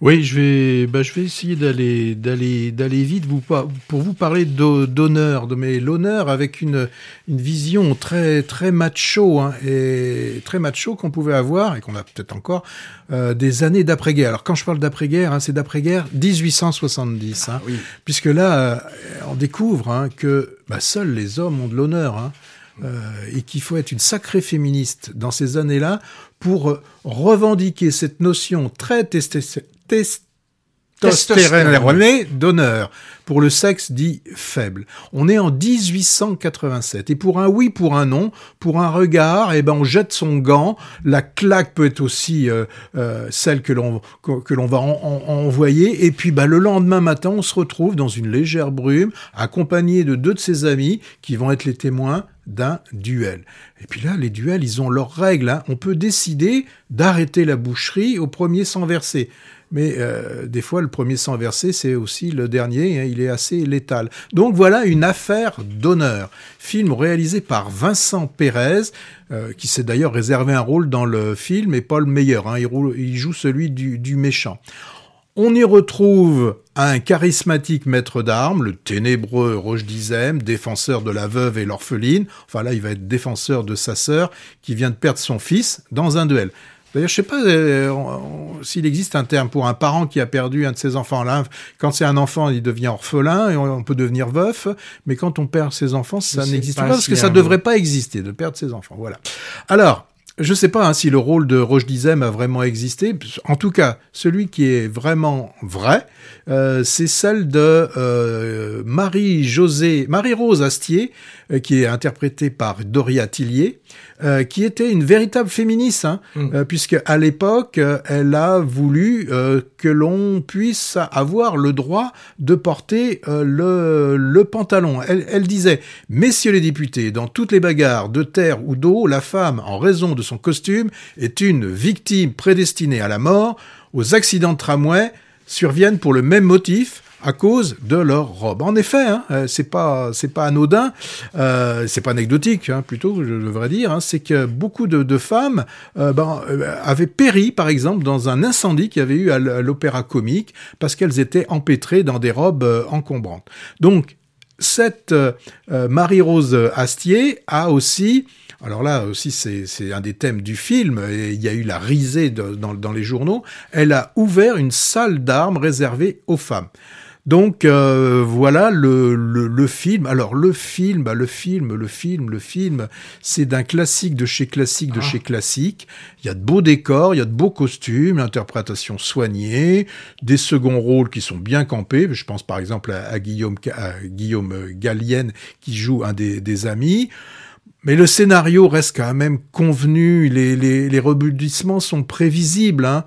Oui, je vais, bah, je vais essayer d'aller, d'aller, d'aller vite vous, pour vous parler d'honneur, de mais l'honneur avec une, une vision très, très macho hein, et très macho qu'on pouvait avoir et qu'on a peut-être encore euh, des années d'après-guerre. Alors quand je parle d'après-guerre, hein, c'est d'après-guerre 1870, hein, ah puisque là euh, on découvre hein, que bah, seuls les hommes ont de l'honneur. Hein, euh, et qu'il faut être une sacrée féministe dans ces années-là pour revendiquer cette notion très testostérone d'honneur pour le sexe dit faible. On est en 1887 et pour un oui, pour un non, pour un regard, eh ben on jette son gant. La claque peut être aussi euh, euh, celle que l'on que, l'on va envoyer et puis bah le lendemain matin on se retrouve dans une légère brume accompagné de deux de ses amis qui vont être les témoins d'un duel. Et puis là, les duels, ils ont leurs règles. Hein. On peut décider d'arrêter la boucherie au premier sang versé. Mais euh, des fois, le premier sang versé, c'est aussi le dernier. Hein. il est assez létal. Donc voilà une affaire d'honneur. Film réalisé par Vincent Pérez, euh, qui s'est d'ailleurs réservé un rôle dans le film, et Paul Meyer. Hein, il, il, joue celui du, du méchant. On y retrouve un charismatique maître d'armes, le ténébreux Roche d'Izem, défenseur de la veuve et l'orpheline. Enfin là, il va être défenseur de sa sœur qui vient de perdre son fils dans un duel. D'ailleurs, je sais pas euh, s'il existe un terme pour un parent qui a perdu un de ses enfants. Là, quand c'est un enfant, il devient orphelin et on, peut devenir veuf. Mais quand on perd ses enfants, ça n'existe pas, parce que ça ne devrait pas exister de perdre ses enfants. Voilà. Alors, je ne sais pas hein, si le rôle de Roche Dizem a vraiment existé. En tout cas, celui qui est vraiment vrai, euh, c'est celle de euh, Marie-José, Marie-Rose Astier, euh, qui est interprétée par Doria Tillier, qui était une véritable féministe, hein, mm. puisque à l'époque, elle a voulu que l'on puisse avoir le droit de porter le, le pantalon. Elle, elle disait, messieurs les députés, dans toutes les bagarres de terre ou d'eau, la femme, en raison de son costume, est une victime prédestinée à la mort. Aux accidents de tramway, surviennent pour le même motif à cause de leur robe. En effet, hein, euh, c'est pas c'est pas anodin, euh, c'est pas anecdotique, hein, plutôt je devrais dire. Hein, c'est que beaucoup de, femmes euh, ben, euh, avaient péri, par exemple, dans un incendie qu'il y avait eu à l'opéra comique parce qu'elles étaient empêtrées dans des robes encombrantes. Donc cette Marie-Rose Astier a aussi alors là aussi, c'est un des thèmes du film, et il y a eu la risée dans, les journaux. Elle a ouvert une salle d'armes réservée aux femmes. Donc euh, voilà le, film. Alors le film, bah, le film, le film, le film, c'est d'un classique de chez classique de ah. chez classique. Il y a de beaux décors, il y a de beaux costumes, l'interprétation soignée, des seconds rôles qui sont bien campés. Je pense par exemple à, Guillaume, Guillaume Gallienne qui joue un des amis. Mais le scénario reste quand même convenu, les, les, les rebondissements sont prévisibles. Hein.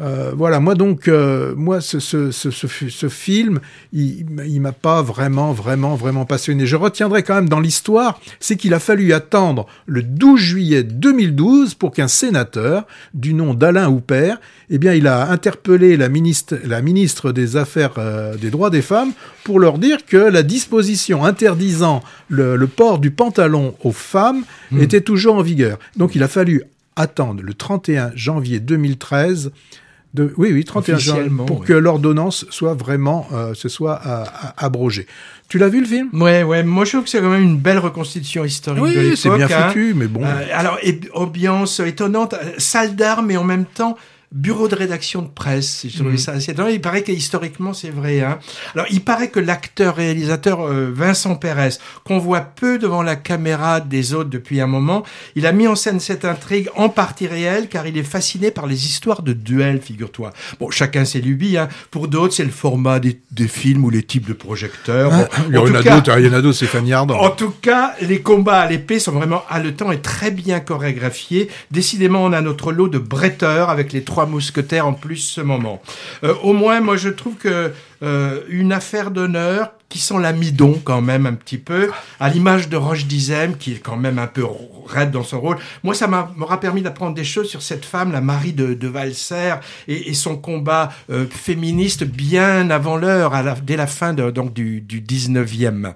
Euh, voilà, moi donc, euh, moi ce, ce, ce, ce, film, il, il m'a pas vraiment, vraiment, vraiment passionné. Je retiendrai quand même dans l'histoire, c'est qu'il a fallu attendre le 12 juillet 2012 pour qu'un sénateur du nom d'Alain Houpert, eh bien, il a interpellé la ministre, la ministre des Affaires euh, des droits des femmes pour leur dire que la disposition interdisant le, le port du pantalon aux femmes hmm. était toujours en vigueur. Donc, il a fallu attendre le 31 janvier 2013 oui, oui, 31 juin, pour que l'ordonnance soit vraiment, euh, ce soit euh, abrogée. Tu l'as vu le film? Ouais, ouais. Moi, je trouve que c'est quand même une belle reconstitution historique oui, de l'époque. c'est bien hein. foutu, mais bon. Euh, alors, ambiance étonnante, salle d'armes, et en même temps bureau de rédaction de presse. Je trouvais mhm. ça assez Il paraît que historiquement, c'est vrai. Hein. Alors, il paraît que l'acteur-réalisateur euh, Vincent Pérez, qu'on voit peu devant la caméra des autres depuis un moment, il a mis en scène cette intrigue en partie réelle car il est fasciné par les histoires de duels, figure-toi. Bon, chacun ses lubies. Hein. Pour d'autres, c'est le format des, des, films ou les types de projecteurs. Ah, il, y en a d'autres, il y en a d'autres, c'est. En tout cas, les combats à l'épée sont vraiment haletants et très bien chorégraphiés. Décidément, on a notre lot de bretteurs avec les trois mousquetaires en plus ce moment. Euh, au moins, moi, je trouve que euh, une affaire d'honneur qui sent l'amidon quand même un petit peu, à l'image de Roche Dizem, qui est quand même un peu raide dans son rôle. Moi, ça m'aura permis d'apprendre des choses sur cette femme, la Marie de, de Valser, et, son combat euh, féministe bien avant l'heure, dès la fin de, donc, du, du 19e.